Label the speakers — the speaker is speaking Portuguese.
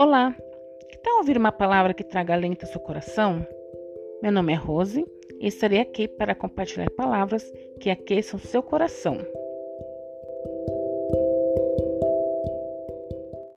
Speaker 1: Olá, que tal ouvir uma palavra que traga alento ao seu coração? Meu nome é Rose e estarei aqui para compartilhar palavras que aqueçam seu coração.